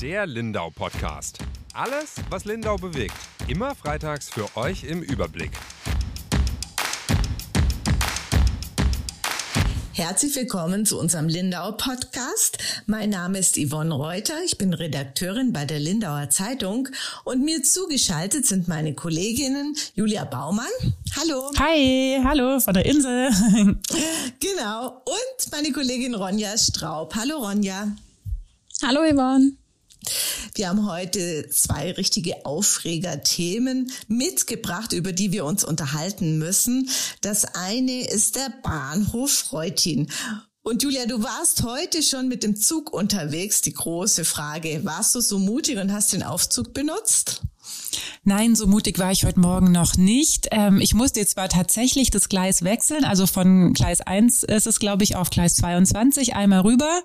Der Lindau Podcast. Alles, was Lindau bewegt. Immer freitags für euch im Überblick. Herzlich willkommen zu unserem Lindau Podcast. Mein Name ist Yvonne Reuter. Ich bin Redakteurin bei der Lindauer Zeitung und mir zugeschaltet sind meine Kolleginnen Julia Baumann. Hallo. Hi, hallo von der Insel. genau. Und meine Kollegin Ronja Straub. Hallo Ronja. Hallo Yvonne. Wir haben heute zwei richtige Aufregerthemen mitgebracht, über die wir uns unterhalten müssen. Das eine ist der Bahnhof Reutin. Und Julia, du warst heute schon mit dem Zug unterwegs. Die große Frage, warst du so mutig und hast den Aufzug benutzt? Nein, so mutig war ich heute Morgen noch nicht. Ähm, ich musste jetzt zwar tatsächlich das Gleis wechseln, also von Gleis 1 ist es, glaube ich, auf Gleis 22 einmal rüber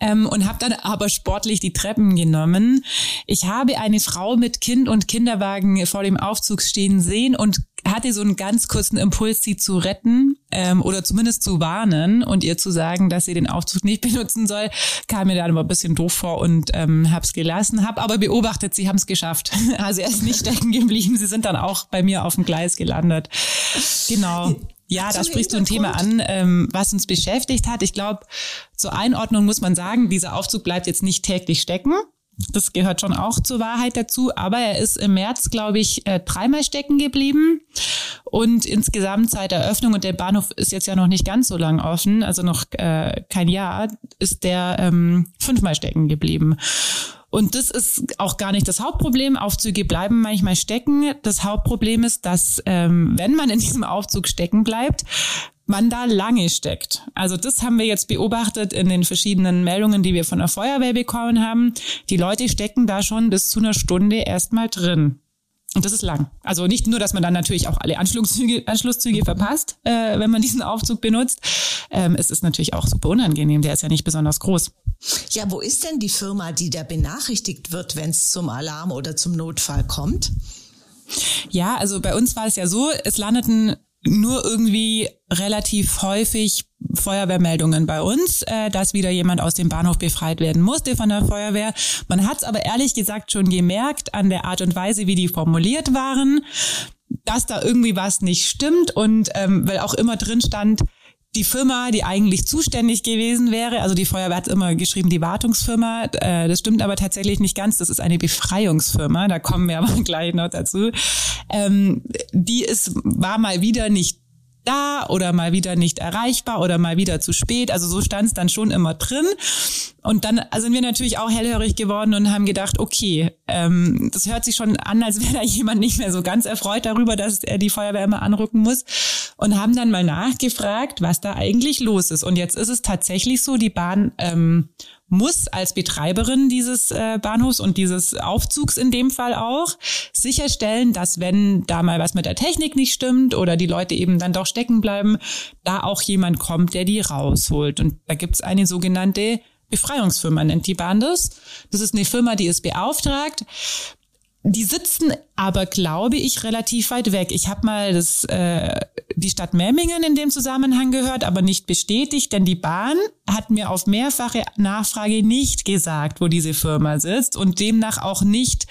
ähm, und habe dann aber sportlich die Treppen genommen. Ich habe eine Frau mit Kind und Kinderwagen vor dem Aufzug stehen sehen und hatte so einen ganz kurzen Impuls, sie zu retten ähm, oder zumindest zu warnen und ihr zu sagen, dass sie den Aufzug nicht benutzen soll, kam mir dann aber ein bisschen doof vor und ähm, habe es gelassen, habe aber beobachtet, sie haben es geschafft. Also er ist nicht stecken geblieben, sie sind dann auch bei mir auf dem Gleis gelandet. Genau. Ja, da sprichst du ein Thema an, ähm, was uns beschäftigt hat. Ich glaube, zur Einordnung muss man sagen, dieser Aufzug bleibt jetzt nicht täglich stecken. Das gehört schon auch zur Wahrheit dazu. Aber er ist im März, glaube ich, äh, dreimal stecken geblieben. Und insgesamt seit Eröffnung, und der Bahnhof ist jetzt ja noch nicht ganz so lang offen, also noch äh, kein Jahr, ist der ähm, fünfmal stecken geblieben. Und das ist auch gar nicht das Hauptproblem. Aufzüge bleiben manchmal stecken. Das Hauptproblem ist, dass ähm, wenn man in diesem Aufzug stecken bleibt, man da lange steckt. Also das haben wir jetzt beobachtet in den verschiedenen Meldungen, die wir von der Feuerwehr bekommen haben. Die Leute stecken da schon bis zu einer Stunde erstmal drin. Und das ist lang. Also nicht nur, dass man dann natürlich auch alle Anschlusszüge, Anschlusszüge verpasst, äh, wenn man diesen Aufzug benutzt. Ähm, es ist natürlich auch super unangenehm. Der ist ja nicht besonders groß. Ja, wo ist denn die Firma, die da benachrichtigt wird, wenn es zum Alarm oder zum Notfall kommt? Ja, also bei uns war es ja so, es landeten nur irgendwie relativ häufig Feuerwehrmeldungen bei uns, äh, dass wieder jemand aus dem Bahnhof befreit werden musste von der Feuerwehr. Man hat es aber ehrlich gesagt schon gemerkt an der Art und Weise, wie die formuliert waren, dass da irgendwie was nicht stimmt und ähm, weil auch immer drin stand, die Firma, die eigentlich zuständig gewesen wäre, also die Feuerwehr hat immer geschrieben, die Wartungsfirma, äh, das stimmt aber tatsächlich nicht ganz, das ist eine Befreiungsfirma, da kommen wir aber gleich noch dazu. Ähm, die ist, war mal wieder nicht da oder mal wieder nicht erreichbar oder mal wieder zu spät. Also so stand es dann schon immer drin. Und dann sind wir natürlich auch hellhörig geworden und haben gedacht, okay, ähm, das hört sich schon an, als wäre da jemand nicht mehr so ganz erfreut darüber, dass er die Feuerwehr immer anrücken muss. Und haben dann mal nachgefragt, was da eigentlich los ist. Und jetzt ist es tatsächlich so, die Bahn ähm, muss als Betreiberin dieses äh, Bahnhofs und dieses Aufzugs in dem Fall auch sicherstellen, dass wenn da mal was mit der Technik nicht stimmt oder die Leute eben dann doch stecken bleiben, da auch jemand kommt, der die rausholt. Und da gibt's eine sogenannte Befreiungsfirma, nennt die Bahn das. Das ist eine Firma, die ist beauftragt, die sitzen aber, glaube ich, relativ weit weg. Ich habe mal das, äh, die Stadt Memmingen in dem Zusammenhang gehört, aber nicht bestätigt, denn die Bahn hat mir auf mehrfache Nachfrage nicht gesagt, wo diese Firma sitzt und demnach auch nicht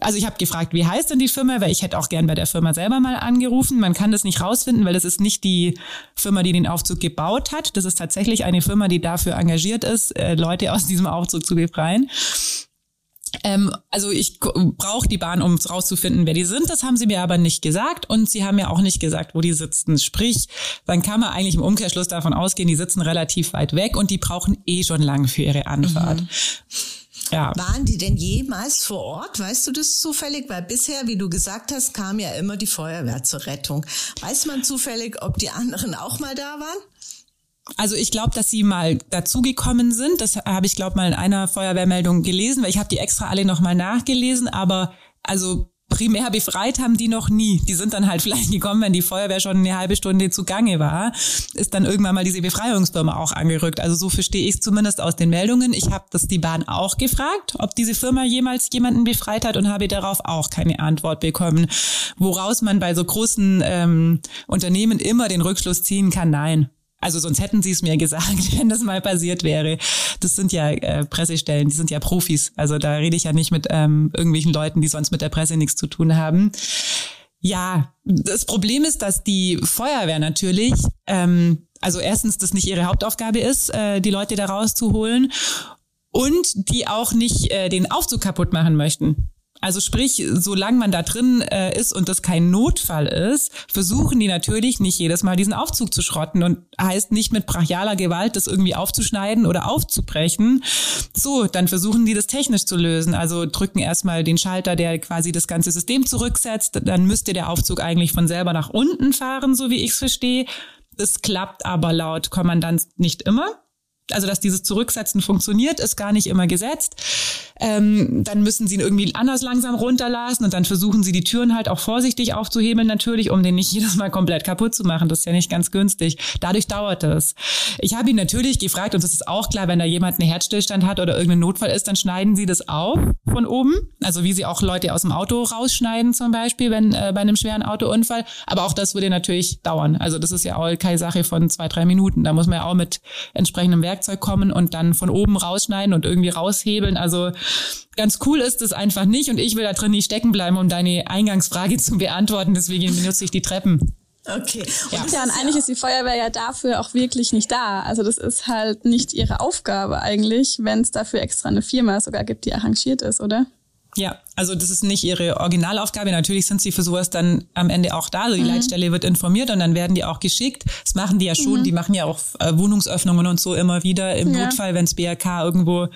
also ich habe gefragt, wie heißt denn die Firma, weil ich hätte auch gern bei der Firma selber mal angerufen. Man kann das nicht rausfinden, weil das ist nicht die Firma, die den Aufzug gebaut hat. Das ist tatsächlich eine Firma, die dafür engagiert ist, äh, Leute aus diesem Aufzug zu befreien. Ähm, also ich brauche die Bahn, um rauszufinden, wer die sind. Das haben sie mir aber nicht gesagt und sie haben mir auch nicht gesagt, wo die sitzen. Sprich, dann kann man eigentlich im Umkehrschluss davon ausgehen, die sitzen relativ weit weg und die brauchen eh schon lang für ihre Anfahrt. Mhm. Ja. Waren die denn jemals vor Ort? Weißt du das zufällig? Weil bisher, wie du gesagt hast, kam ja immer die Feuerwehr zur Rettung. Weiß man zufällig, ob die anderen auch mal da waren? Also ich glaube, dass sie mal dazugekommen sind. Das habe ich, glaube mal in einer Feuerwehrmeldung gelesen, weil ich habe die extra alle nochmal nachgelesen. Aber also primär befreit haben die noch nie. Die sind dann halt vielleicht gekommen, wenn die Feuerwehr schon eine halbe Stunde zugange war, ist dann irgendwann mal diese Befreiungsfirma auch angerückt. Also so verstehe ich es zumindest aus den Meldungen. Ich habe das die Bahn auch gefragt, ob diese Firma jemals jemanden befreit hat und habe darauf auch keine Antwort bekommen. Woraus man bei so großen ähm, Unternehmen immer den Rückschluss ziehen kann, nein. Also sonst hätten sie es mir gesagt, wenn das mal passiert wäre. Das sind ja äh, Pressestellen, die sind ja Profis. Also da rede ich ja nicht mit ähm, irgendwelchen Leuten, die sonst mit der Presse nichts zu tun haben. Ja, das Problem ist, dass die Feuerwehr natürlich, ähm, also erstens, das nicht ihre Hauptaufgabe ist, äh, die Leute da rauszuholen und die auch nicht äh, den Aufzug kaputt machen möchten. Also sprich, solange man da drin äh, ist und das kein Notfall ist, versuchen die natürlich nicht jedes Mal diesen Aufzug zu schrotten und heißt nicht mit brachialer Gewalt das irgendwie aufzuschneiden oder aufzubrechen. So, dann versuchen die das technisch zu lösen. Also drücken erstmal den Schalter, der quasi das ganze System zurücksetzt. Dann müsste der Aufzug eigentlich von selber nach unten fahren, so wie ich es verstehe. Das klappt aber laut Kommandant nicht immer also dass dieses Zurücksetzen funktioniert, ist gar nicht immer gesetzt. Ähm, dann müssen sie ihn irgendwie anders langsam runterlassen und dann versuchen sie die Türen halt auch vorsichtig aufzuhebeln natürlich, um den nicht jedes Mal komplett kaputt zu machen. Das ist ja nicht ganz günstig. Dadurch dauert es. Ich habe ihn natürlich gefragt und das ist auch klar, wenn da jemand einen Herzstillstand hat oder irgendein Notfall ist, dann schneiden sie das auf von oben. Also wie sie auch Leute aus dem Auto rausschneiden zum Beispiel, wenn äh, bei einem schweren Autounfall. Aber auch das würde natürlich dauern. Also das ist ja auch keine Sache von zwei, drei Minuten. Da muss man ja auch mit entsprechendem Werk Werkzeug kommen und dann von oben rausschneiden und irgendwie raushebeln. Also ganz cool ist es einfach nicht und ich will da drin nicht stecken bleiben, um deine Eingangsfrage zu beantworten. Deswegen benutze ich die Treppen. Okay. Ja. ja, und eigentlich ist die Feuerwehr ja dafür auch wirklich nicht da. Also das ist halt nicht ihre Aufgabe eigentlich, wenn es dafür extra eine Firma sogar gibt, die arrangiert ist, oder? Ja, also das ist nicht ihre Originalaufgabe. Natürlich sind sie für sowas dann am Ende auch da. Also die mhm. Leitstelle wird informiert und dann werden die auch geschickt. Das machen die ja schon. Mhm. Die machen ja auch äh, Wohnungsöffnungen und so immer wieder im ja. Notfall, wenns BRK irgendwo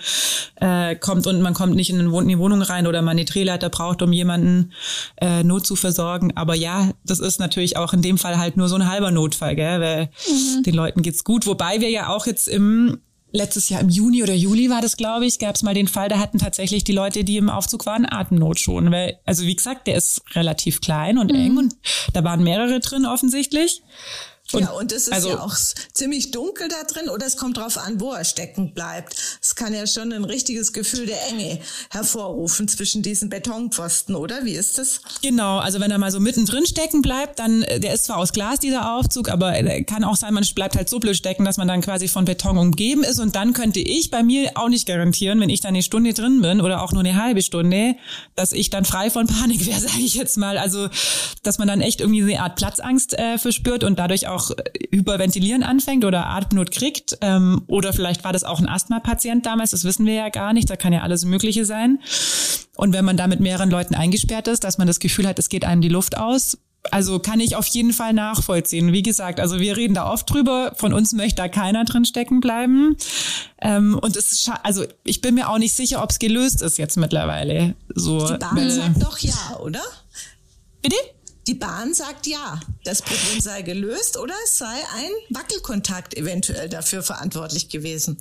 äh, kommt und man kommt nicht in, in die Wohnung rein oder man eine Drehleiter braucht, um jemanden äh, Not zu versorgen. Aber ja, das ist natürlich auch in dem Fall halt nur so ein halber Notfall, gell? weil mhm. den Leuten geht's gut. Wobei wir ja auch jetzt im letztes Jahr im Juni oder Juli war das, glaube ich, gab es mal den Fall, da hatten tatsächlich die Leute, die im Aufzug waren, Atemnot schon. Weil, also wie gesagt, der ist relativ klein und mhm. eng und da waren mehrere drin offensichtlich. Und ja, und es ist also, ja auch ziemlich dunkel da drin oder es kommt drauf an, wo er stecken bleibt. Es kann ja schon ein richtiges Gefühl der Enge hervorrufen zwischen diesen Betonpfosten, oder? Wie ist das? Genau, also wenn er mal so mittendrin stecken bleibt, dann, äh, der ist zwar aus Glas, dieser Aufzug, aber kann auch sein, man bleibt halt so blöd stecken, dass man dann quasi von Beton umgeben ist und dann könnte ich bei mir auch nicht garantieren, wenn ich da eine Stunde drin bin oder auch nur eine halbe Stunde, dass ich dann frei von Panik wäre, sage ich jetzt mal. Also, dass man dann echt irgendwie eine Art Platzangst äh, verspürt und dadurch auch auch hyperventilieren anfängt oder Atemnot kriegt. Ähm, oder vielleicht war das auch ein Asthma-Patient damals, das wissen wir ja gar nicht. Da kann ja alles Mögliche sein. Und wenn man da mit mehreren Leuten eingesperrt ist, dass man das Gefühl hat, es geht einem die Luft aus, also kann ich auf jeden Fall nachvollziehen. Wie gesagt, also wir reden da oft drüber. Von uns möchte da keiner drin stecken bleiben. Ähm, und es ist, also ich bin mir auch nicht sicher, ob es gelöst ist jetzt mittlerweile. So, Die Bahn äh, sagt doch ja, oder? Bitte? Die Bahn sagt ja, das Problem sei gelöst oder es sei ein Wackelkontakt eventuell dafür verantwortlich gewesen.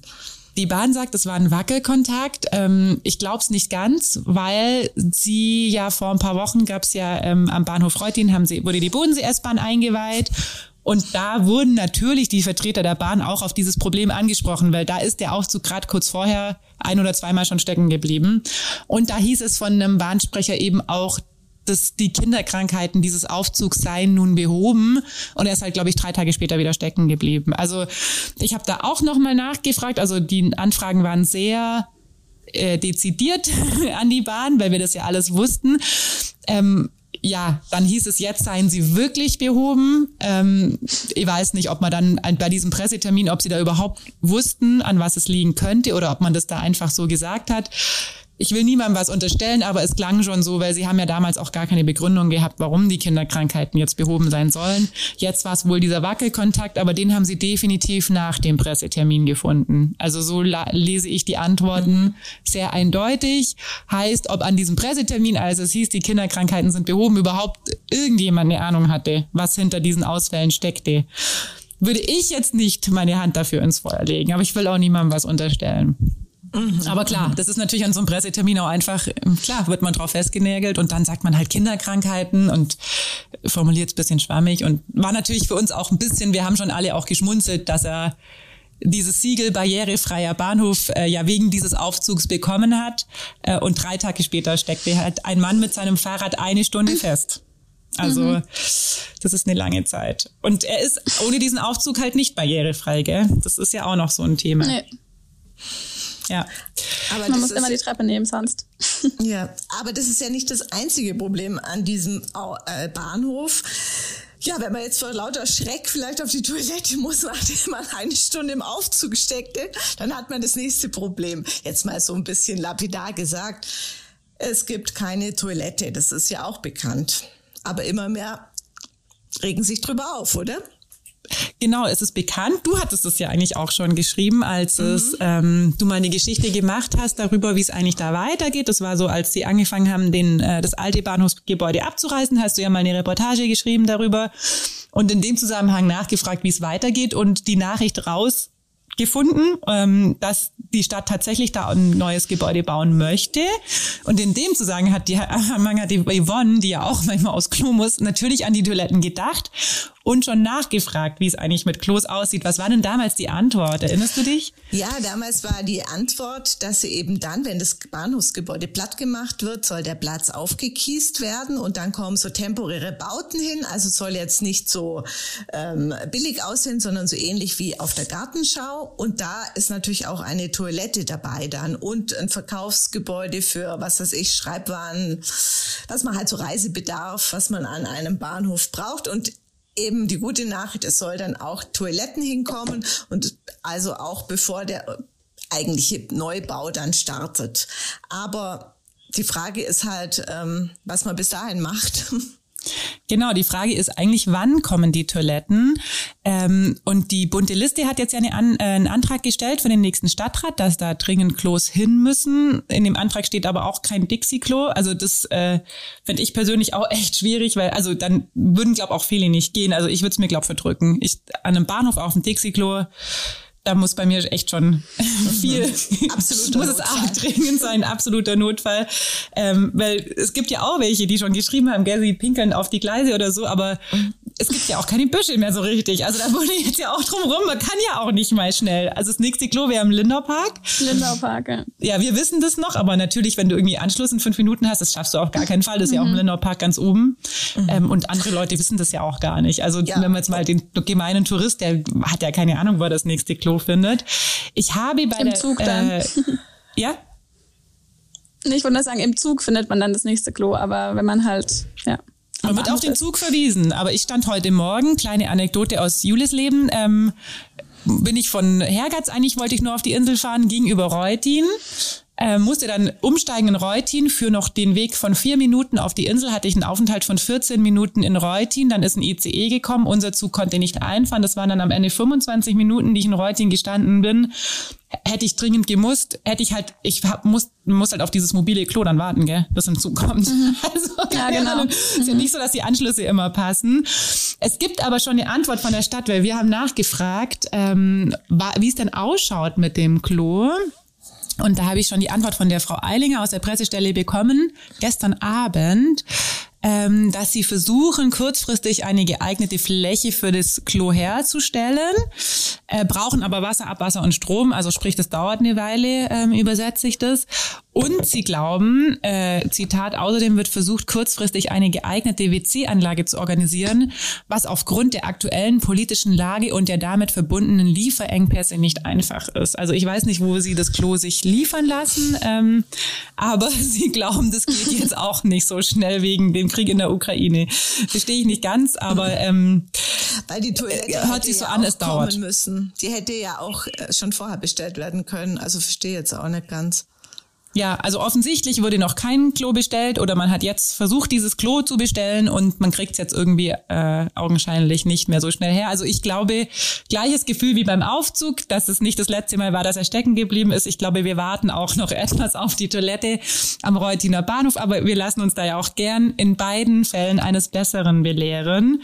Die Bahn sagt, es war ein Wackelkontakt. Ähm, ich glaube es nicht ganz, weil sie ja vor ein paar Wochen gab es ja ähm, am Bahnhof Reutin haben sie wurde die Bodensee-S-Bahn eingeweiht und da wurden natürlich die Vertreter der Bahn auch auf dieses Problem angesprochen, weil da ist der Aufzug gerade kurz vorher ein oder zweimal schon stecken geblieben. Und da hieß es von einem Bahnsprecher eben auch, dass die Kinderkrankheiten dieses Aufzugs seien nun behoben und er ist halt, glaube ich, drei Tage später wieder stecken geblieben. Also ich habe da auch nochmal nachgefragt. Also die Anfragen waren sehr äh, dezidiert an die Bahn, weil wir das ja alles wussten. Ähm, ja, dann hieß es, jetzt seien sie wirklich behoben. Ähm, ich weiß nicht, ob man dann bei diesem Pressetermin, ob sie da überhaupt wussten, an was es liegen könnte oder ob man das da einfach so gesagt hat ich will niemandem was unterstellen, aber es klang schon so, weil sie haben ja damals auch gar keine Begründung gehabt, warum die Kinderkrankheiten jetzt behoben sein sollen. Jetzt war es wohl dieser Wackelkontakt, aber den haben sie definitiv nach dem Pressetermin gefunden. Also so lese ich die Antworten sehr eindeutig. Heißt, ob an diesem Pressetermin, als es hieß, die Kinderkrankheiten sind behoben, überhaupt irgendjemand eine Ahnung hatte, was hinter diesen Ausfällen steckte. Würde ich jetzt nicht meine Hand dafür ins Feuer legen, aber ich will auch niemandem was unterstellen. Mhm. Aber klar, das ist natürlich an so einem Pressetermin auch einfach, klar, wird man drauf festgenägelt und dann sagt man halt Kinderkrankheiten und formuliert es bisschen schwammig und war natürlich für uns auch ein bisschen, wir haben schon alle auch geschmunzelt, dass er dieses Siegel barrierefreier Bahnhof äh, ja wegen dieses Aufzugs bekommen hat äh, und drei Tage später steckte halt ein Mann mit seinem Fahrrad eine Stunde fest. Also mhm. das ist eine lange Zeit. Und er ist ohne diesen Aufzug halt nicht barrierefrei, gell? Das ist ja auch noch so ein Thema. Nee. Ja. Aber Man muss immer die Treppe nehmen sonst. Ja, aber das ist ja nicht das einzige Problem an diesem äh, Bahnhof. Ja, wenn man jetzt vor lauter Schreck vielleicht auf die Toilette muss, nachdem man eine Stunde im Aufzug steckte, dann hat man das nächste Problem. Jetzt mal so ein bisschen lapidar gesagt. Es gibt keine Toilette, das ist ja auch bekannt. Aber immer mehr regen sich drüber auf, oder? Genau, es ist bekannt. Du hattest es ja eigentlich auch schon geschrieben, als mhm. es ähm, du mal eine Geschichte gemacht hast darüber, wie es eigentlich da weitergeht. Das war so, als sie angefangen haben, den äh, das alte Bahnhofsgebäude abzureißen, hast du ja mal eine Reportage geschrieben darüber und in dem Zusammenhang nachgefragt, wie es weitergeht und die Nachricht raus gefunden, ähm, dass die Stadt tatsächlich da ein neues Gebäude bauen möchte. Und in dem Zusammenhang hat die, hat die Yvonne, die ja auch manchmal aus Klo muss, natürlich an die Toiletten gedacht und schon nachgefragt, wie es eigentlich mit Klos aussieht. Was war denn damals die Antwort? Erinnerst du dich? Ja, damals war die Antwort, dass sie eben dann, wenn das Bahnhofsgebäude platt gemacht wird, soll der Platz aufgekiest werden und dann kommen so temporäre Bauten hin. Also soll jetzt nicht so ähm, billig aussehen, sondern so ähnlich wie auf der Gartenschau. Und da ist natürlich auch eine Toilette dabei dann und ein Verkaufsgebäude für, was weiß ich, Schreibwaren, was man halt so Reisebedarf, was man an einem Bahnhof braucht. Und eben die gute Nachricht, es soll dann auch Toiletten hinkommen und also auch bevor der eigentliche Neubau dann startet. Aber die Frage ist halt, ähm, was man bis dahin macht. Genau, die Frage ist eigentlich, wann kommen die Toiletten? Ähm, und die bunte Liste hat jetzt ja eine An äh, einen Antrag gestellt für den nächsten Stadtrat, dass da dringend Klos hin müssen. In dem Antrag steht aber auch kein Dixie-Klo. Also das äh, finde ich persönlich auch echt schwierig, weil also dann würden, glaube auch viele nicht gehen. Also ich würde es mir, glaube verdrücken. Ich an einem Bahnhof auf dem Dixie-Klo da muss bei mir echt schon viel, absoluter muss es auch dringend sein, absoluter Notfall. Ähm, weil es gibt ja auch welche, die schon geschrieben haben, gell, sie pinkeln auf die Gleise oder so, aber es gibt ja auch keine Büsche mehr so richtig. Also da wurde jetzt ja auch drum rum, man kann ja auch nicht mal schnell. Also das nächste Klo wäre im Lindaupark. Lindaupark, ja. Ja, wir wissen das noch, aber natürlich, wenn du irgendwie Anschluss in fünf Minuten hast, das schaffst du auf gar keinen Fall. Das ist mhm. ja auch im mhm. Lindaupark ganz oben. Mhm. Ähm, und andere Leute wissen das ja auch gar nicht. Also ja. wenn man jetzt mal den gemeinen Tourist, der hat ja keine Ahnung, wo er das nächste Klo findet. Ich habe bei Im der... Zug dann. Äh, ja? Ich würde sagen, im Zug findet man dann das nächste Klo, aber wenn man halt, ja. Man wird auf den Zug verwiesen. Aber ich stand heute Morgen, kleine Anekdote aus Julis Leben, ähm, bin ich von Hergatz, eigentlich wollte ich nur auf die Insel fahren, gegenüber Reutin. Äh, musste dann umsteigen in Reutin für noch den Weg von vier Minuten auf die Insel, hatte ich einen Aufenthalt von 14 Minuten in Reutin, dann ist ein ICE gekommen, unser Zug konnte nicht einfahren, das waren dann am Ende 25 Minuten, die ich in Reutin gestanden bin. Hätte ich dringend gemusst, hätte ich halt, ich hab, muss, muss halt auf dieses mobile Klo dann warten, gell, bis ein Zug kommt. Mhm. Also, ja, genau. Ist ja nicht so, dass die Anschlüsse immer passen. Es gibt aber schon eine Antwort von der Stadt, weil wir haben nachgefragt, ähm, wie es denn ausschaut mit dem Klo. Und da habe ich schon die Antwort von der Frau Eilinger aus der Pressestelle bekommen, gestern Abend ähm, dass sie versuchen, kurzfristig eine geeignete Fläche für das Klo herzustellen, äh, brauchen aber Wasser, Abwasser und Strom, also sprich, das dauert eine Weile, ähm, übersetze ich das. Und sie glauben, äh, Zitat, außerdem wird versucht, kurzfristig eine geeignete WC-Anlage zu organisieren, was aufgrund der aktuellen politischen Lage und der damit verbundenen Lieferengpässe nicht einfach ist. Also ich weiß nicht, wo sie das Klo sich liefern lassen, ähm, aber sie glauben, das geht jetzt auch nicht so schnell wegen dem Krieg in der Ukraine. Verstehe ich nicht ganz, aber ähm, weil die Toilette äh, hört sich so ja an, es dauert. Müssen. Die hätte ja auch äh, schon vorher bestellt werden können. Also verstehe jetzt auch nicht ganz. Ja, also offensichtlich wurde noch kein Klo bestellt oder man hat jetzt versucht, dieses Klo zu bestellen und man kriegt es jetzt irgendwie äh, augenscheinlich nicht mehr so schnell her. Also ich glaube, gleiches Gefühl wie beim Aufzug, dass es nicht das letzte Mal war, dass er stecken geblieben ist. Ich glaube, wir warten auch noch etwas auf die Toilette am Reutiner Bahnhof, aber wir lassen uns da ja auch gern in beiden Fällen eines Besseren belehren.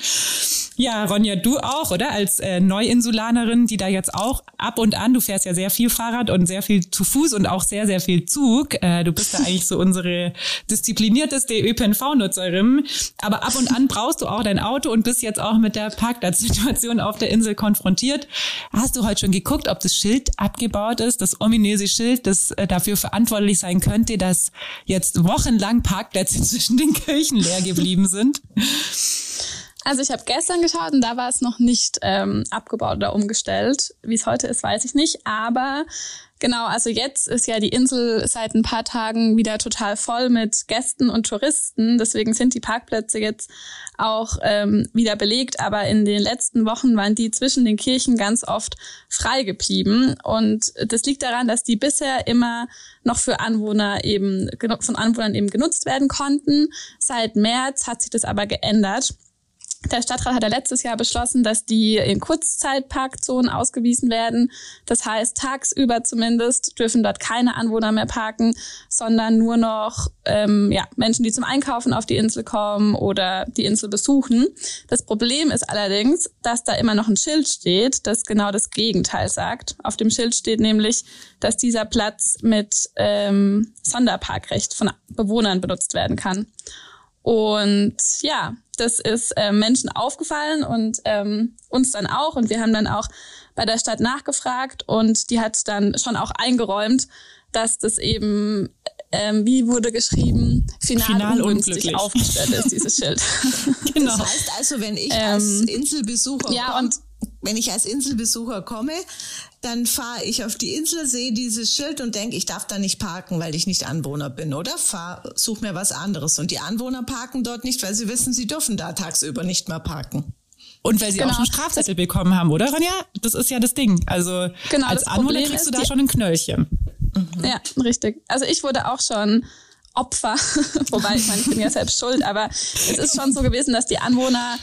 Ja, Ronja, du auch, oder? Als äh, Neuinsulanerin, die da jetzt auch ab und an, du fährst ja sehr viel Fahrrad und sehr viel zu Fuß und auch sehr, sehr viel Zug. Zug. Äh, du bist da eigentlich so unsere disziplinierteste ÖPNV-Nutzerin. Aber ab und an brauchst du auch dein Auto und bist jetzt auch mit der Parkplatzsituation auf der Insel konfrontiert. Hast du heute schon geguckt, ob das Schild abgebaut ist, das ominöse Schild, das äh, dafür verantwortlich sein könnte, dass jetzt wochenlang Parkplätze zwischen den Kirchen leer geblieben sind? Also ich habe gestern geschaut und da war es noch nicht ähm, abgebaut oder umgestellt. Wie es heute ist, weiß ich nicht. Aber genau, also jetzt ist ja die Insel seit ein paar Tagen wieder total voll mit Gästen und Touristen. Deswegen sind die Parkplätze jetzt auch ähm, wieder belegt. Aber in den letzten Wochen waren die zwischen den Kirchen ganz oft frei geblieben. Und das liegt daran, dass die bisher immer noch für Anwohner eben von Anwohnern eben genutzt werden konnten. Seit März hat sich das aber geändert. Der Stadtrat hat ja letztes Jahr beschlossen, dass die in Kurzzeitparkzonen ausgewiesen werden. Das heißt, tagsüber zumindest dürfen dort keine Anwohner mehr parken, sondern nur noch ähm, ja, Menschen, die zum Einkaufen auf die Insel kommen oder die Insel besuchen. Das Problem ist allerdings, dass da immer noch ein Schild steht, das genau das Gegenteil sagt. Auf dem Schild steht nämlich, dass dieser Platz mit ähm, Sonderparkrecht von Bewohnern benutzt werden kann. Und ja, das ist äh, Menschen aufgefallen und ähm, uns dann auch. Und wir haben dann auch bei der Stadt nachgefragt und die hat dann schon auch eingeräumt, dass das eben, ähm, wie wurde geschrieben, final, final ungünstig aufgestellt ist, dieses Schild. genau. Das heißt also, wenn ich als ähm, Inselbesucher ja, und wenn ich als Inselbesucher komme, dann fahre ich auf die Insel, sehe dieses Schild und denke, ich darf da nicht parken, weil ich nicht Anwohner bin, oder? Fahr, such mir was anderes. Und die Anwohner parken dort nicht, weil sie wissen, sie dürfen da tagsüber nicht mehr parken. Und weil sie genau. auch schon Strafzettel bekommen haben, oder Ronja? Das ist ja das Ding. Also genau, als Anwohner kriegst du da schon ein Knöllchen. Mhm. Ja, richtig. Also ich wurde auch schon Opfer, wobei ich meine, ich bin ja selbst schuld, aber es ist schon so gewesen, dass die Anwohner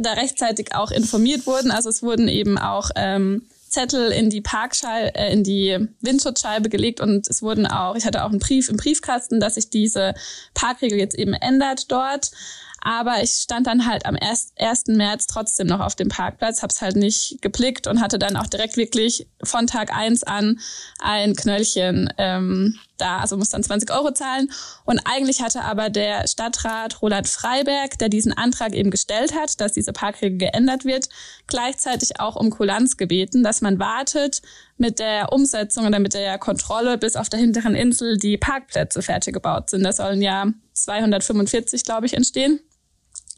da rechtzeitig auch informiert wurden. Also es wurden eben auch ähm, Zettel in die Parkscheibe, äh, in die Windschutzscheibe gelegt und es wurden auch, ich hatte auch einen Brief im Briefkasten, dass sich diese Parkregel jetzt eben ändert dort. Aber ich stand dann halt am 1. März trotzdem noch auf dem Parkplatz, habe es halt nicht geblickt und hatte dann auch direkt wirklich von Tag eins an ein Knöllchen ähm, da, also muss dann 20 Euro zahlen. Und eigentlich hatte aber der Stadtrat Roland Freiberg, der diesen Antrag eben gestellt hat, dass diese Parkregel geändert wird, gleichzeitig auch um Kulanz gebeten, dass man wartet mit der Umsetzung oder mit der Kontrolle, bis auf der hinteren Insel die Parkplätze fertig gebaut sind. Da sollen ja 245, glaube ich, entstehen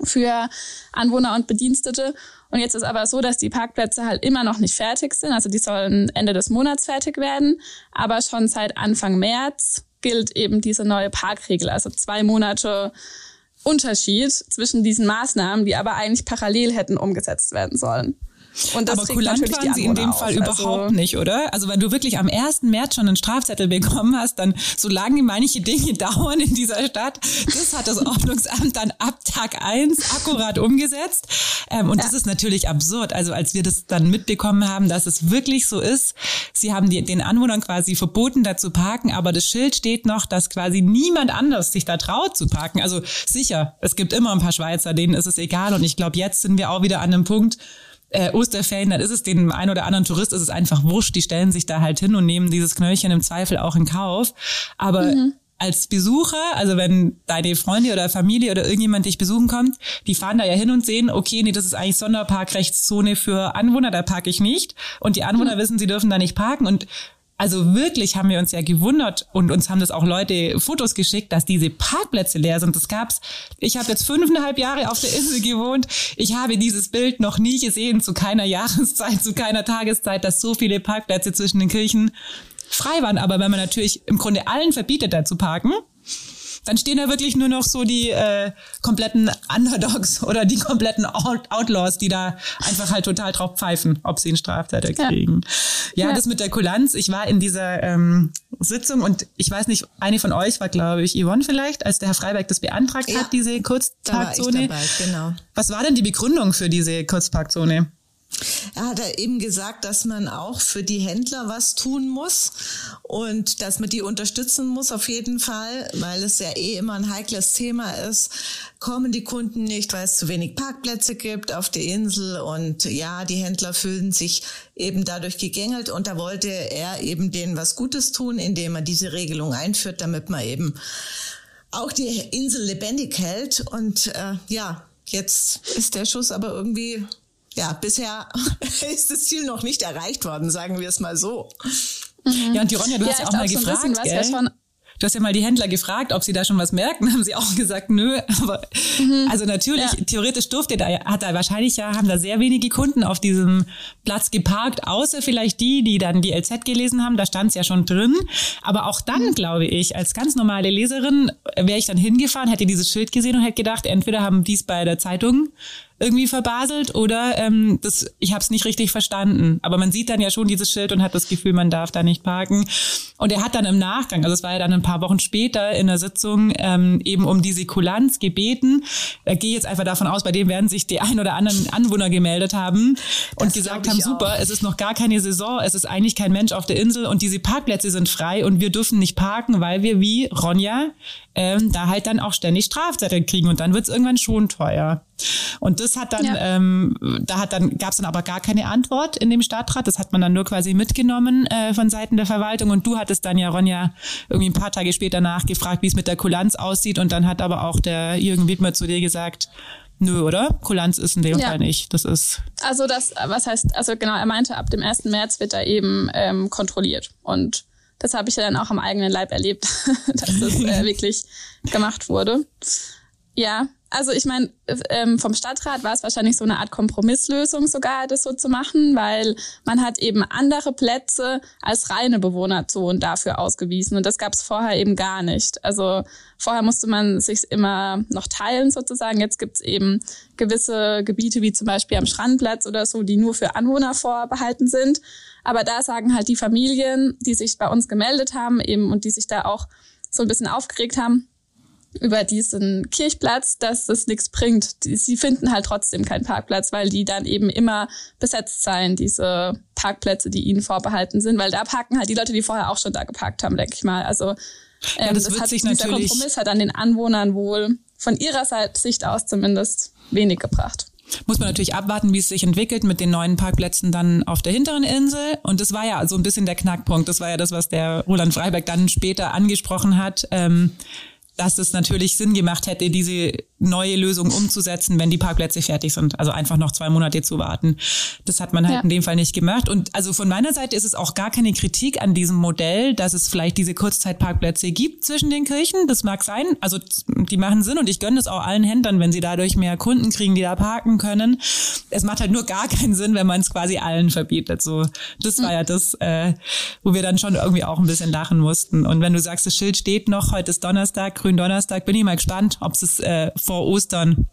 für Anwohner und Bedienstete. Und jetzt ist aber so, dass die Parkplätze halt immer noch nicht fertig sind. Also die sollen Ende des Monats fertig werden. Aber schon seit Anfang März gilt eben diese neue Parkregel. Also zwei Monate Unterschied zwischen diesen Maßnahmen, die aber eigentlich parallel hätten umgesetzt werden sollen. Und das Aber kulant waren sie in dem Fall auf. überhaupt also nicht, oder? Also wenn du wirklich am 1. März schon einen Strafzettel bekommen hast, dann solange manche Dinge dauern in dieser Stadt, das hat das Ordnungsamt dann ab Tag 1 akkurat umgesetzt. Ähm, und ja. das ist natürlich absurd. Also als wir das dann mitbekommen haben, dass es wirklich so ist, sie haben die, den Anwohnern quasi verboten, da zu parken, aber das Schild steht noch, dass quasi niemand anders sich da traut zu parken. Also sicher, es gibt immer ein paar Schweizer, denen ist es egal. Und ich glaube, jetzt sind wir auch wieder an einem Punkt, äh, Osterferien, dann ist es dem einen oder anderen Tourist ist es einfach wurscht. Die stellen sich da halt hin und nehmen dieses Knöllchen im Zweifel auch in Kauf. Aber mhm. als Besucher, also wenn deine Freunde oder Familie oder irgendjemand dich besuchen kommt, die fahren da ja hin und sehen, okay, nee, das ist eigentlich Sonderparkrechtszone für Anwohner, da parke ich nicht. Und die Anwohner mhm. wissen, sie dürfen da nicht parken. Und also wirklich haben wir uns ja gewundert und uns haben das auch Leute Fotos geschickt, dass diese Parkplätze leer sind. Das gab's. Ich habe jetzt fünfeinhalb Jahre auf der Insel gewohnt. Ich habe dieses Bild noch nie gesehen, zu keiner Jahreszeit, zu keiner Tageszeit, dass so viele Parkplätze zwischen den Kirchen frei waren. Aber wenn man natürlich im Grunde allen verbietet, da zu parken, dann stehen da wirklich nur noch so die äh, kompletten Underdogs oder die kompletten Out Outlaws, die da einfach halt total drauf pfeifen, ob sie einen Straftäter kriegen. Ja, ja, das mit der Kulanz. Ich war in dieser ähm, Sitzung und ich weiß nicht, eine von euch war, glaube ich, Yvonne vielleicht, als der Herr Freiberg das beantragt ja, hat, diese Kurzparkzone. genau. Was war denn die Begründung für diese Kurzparkzone? Er hat eben gesagt, dass man auch für die Händler was tun muss und dass man die unterstützen muss auf jeden Fall, weil es ja eh immer ein heikles Thema ist. Kommen die Kunden nicht, weil es zu wenig Parkplätze gibt auf der Insel und ja, die Händler fühlen sich eben dadurch gegängelt und da wollte er eben denen was Gutes tun, indem er diese Regelung einführt, damit man eben auch die Insel lebendig hält und äh, ja, Jetzt ist der Schuss aber irgendwie, ja, bisher ist das Ziel noch nicht erreicht worden, sagen wir es mal so. Mhm. Ja, und die Ronja, du ja, hast ja auch mal gefragt, so gell? Ja Du hast ja mal die Händler gefragt, ob sie da schon was merken, haben sie auch gesagt, nö. Aber mhm. also natürlich, ja. theoretisch durfte da, hat da wahrscheinlich ja, haben da sehr wenige Kunden auf diesem Platz geparkt, außer vielleicht die, die dann die LZ gelesen haben, da stand es ja schon drin. Aber auch dann, mhm. glaube ich, als ganz normale Leserin wäre ich dann hingefahren, hätte dieses Schild gesehen und hätte gedacht, entweder haben die es bei der Zeitung irgendwie verbaselt oder ähm, das, ich habe es nicht richtig verstanden. Aber man sieht dann ja schon dieses Schild und hat das Gefühl, man darf da nicht parken. Und er hat dann im Nachgang, also es war ja dann ein paar Wochen später in der Sitzung, ähm, eben um diese Kulanz gebeten. Da gehe jetzt einfach davon aus, bei dem werden sich die ein oder anderen Anwohner gemeldet haben und das gesagt haben, super, auch. es ist noch gar keine Saison, es ist eigentlich kein Mensch auf der Insel und diese Parkplätze sind frei und wir dürfen nicht parken, weil wir wie Ronja ähm, da halt dann auch ständig Strafzettel kriegen und dann wird's irgendwann schon teuer. Und das hat dann, ja. ähm, da hat dann, gab's dann aber gar keine Antwort in dem Stadtrat. Das hat man dann nur quasi mitgenommen äh, von Seiten der Verwaltung. Und du hattest dann ja, Ronja, irgendwie ein paar Tage später nachgefragt, wie es mit der Kulanz aussieht. Und dann hat aber auch der Jürgen Wittmer zu dir gesagt, Nö, oder? Kulanz ist in dem ja. Fall nicht. Das ist. Also das, was heißt, also genau, er meinte, ab dem 1. März wird er eben ähm, kontrolliert. Und das habe ich ja dann auch am eigenen Leib erlebt, dass das äh, wirklich gemacht wurde. Ja, also ich meine, ähm, vom Stadtrat war es wahrscheinlich so eine Art Kompromisslösung sogar, das so zu machen, weil man hat eben andere Plätze als reine Bewohnerzonen dafür ausgewiesen und das gab es vorher eben gar nicht. Also vorher musste man sich immer noch teilen sozusagen. Jetzt gibt es eben gewisse Gebiete wie zum Beispiel am Strandplatz oder so, die nur für Anwohner vorbehalten sind. Aber da sagen halt die Familien, die sich bei uns gemeldet haben eben und die sich da auch so ein bisschen aufgeregt haben, über diesen Kirchplatz, dass das nichts bringt. Sie finden halt trotzdem keinen Parkplatz, weil die dann eben immer besetzt seien, diese Parkplätze, die ihnen vorbehalten sind, weil da parken halt die Leute, die vorher auch schon da geparkt haben, denke ich mal. Also ähm, ja, das, das hat sich dieser Kompromiss hat an den Anwohnern wohl von ihrer Sicht aus zumindest wenig gebracht. Muss man natürlich abwarten, wie es sich entwickelt mit den neuen Parkplätzen dann auf der hinteren Insel. Und das war ja so ein bisschen der Knackpunkt. Das war ja das, was der Roland Freiberg dann später angesprochen hat. Ähm, dass es natürlich Sinn gemacht hätte, diese neue Lösung umzusetzen, wenn die Parkplätze fertig sind. Also einfach noch zwei Monate zu warten. Das hat man halt ja. in dem Fall nicht gemacht. Und also von meiner Seite ist es auch gar keine Kritik an diesem Modell, dass es vielleicht diese Kurzzeitparkplätze gibt zwischen den Kirchen. Das mag sein. Also die machen Sinn und ich gönne es auch allen Händlern, wenn sie dadurch mehr Kunden kriegen, die da parken können. Es macht halt nur gar keinen Sinn, wenn man es quasi allen verbietet. So, das war ja das, äh, wo wir dann schon irgendwie auch ein bisschen lachen mussten. Und wenn du sagst, das Schild steht noch, heute ist Donnerstag, Gründonnerstag, bin ich mal gespannt, ob es äh, vor Ostern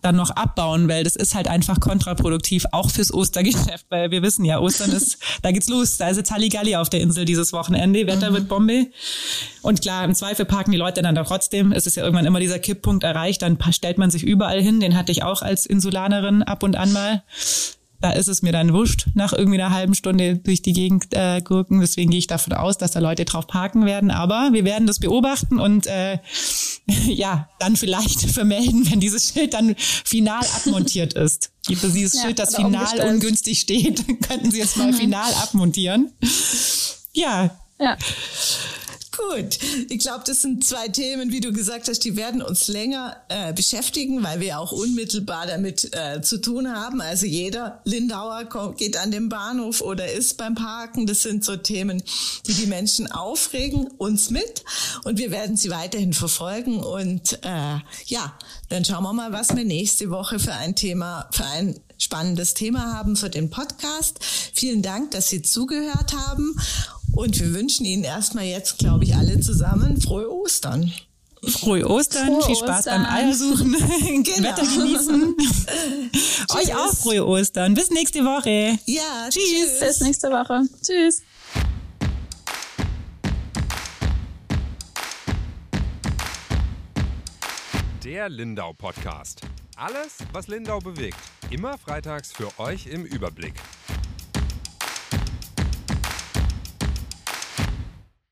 dann noch abbauen, weil das ist halt einfach kontraproduktiv, auch fürs Ostergeschäft, weil wir wissen ja, Ostern ist, da geht's los, da ist jetzt Halligalli auf der Insel dieses Wochenende, Wetter mhm. wird Bombe. Und klar, im Zweifel parken die Leute dann doch trotzdem, es ist ja irgendwann immer dieser Kipppunkt erreicht, dann stellt man sich überall hin, den hatte ich auch als Insulanerin ab und an mal da ist es mir dann wurscht, nach irgendwie einer halben Stunde durch die Gegend äh, gurken. Deswegen gehe ich davon aus, dass da Leute drauf parken werden. Aber wir werden das beobachten und äh, ja, dann vielleicht vermelden, wenn dieses Schild dann final abmontiert ist. Gibt es dieses ja, Schild, das final ungünstig steht, könnten Sie jetzt mal final abmontieren. Ja. Ja. Gut, ich glaube, das sind zwei Themen, wie du gesagt hast, die werden uns länger äh, beschäftigen, weil wir auch unmittelbar damit äh, zu tun haben. Also jeder Lindauer kommt, geht an den Bahnhof oder ist beim Parken. Das sind so Themen, die die Menschen aufregen, uns mit. Und wir werden sie weiterhin verfolgen. Und äh, ja, dann schauen wir mal, was wir nächste Woche für ein Thema, für ein spannendes Thema haben für den Podcast. Vielen Dank, dass Sie zugehört haben. Und wir wünschen Ihnen erstmal jetzt, glaube ich, alle zusammen frohe Ostern. Frohe Ostern, frohe viel Spaß Ostern. beim Eiersuchen, genau. Wetter genießen. Euch auch frohe Ostern. Bis nächste Woche. Ja, tschüss. tschüss. Bis nächste Woche. Tschüss. Der Lindau Podcast. Alles, was Lindau bewegt. Immer freitags für euch im Überblick.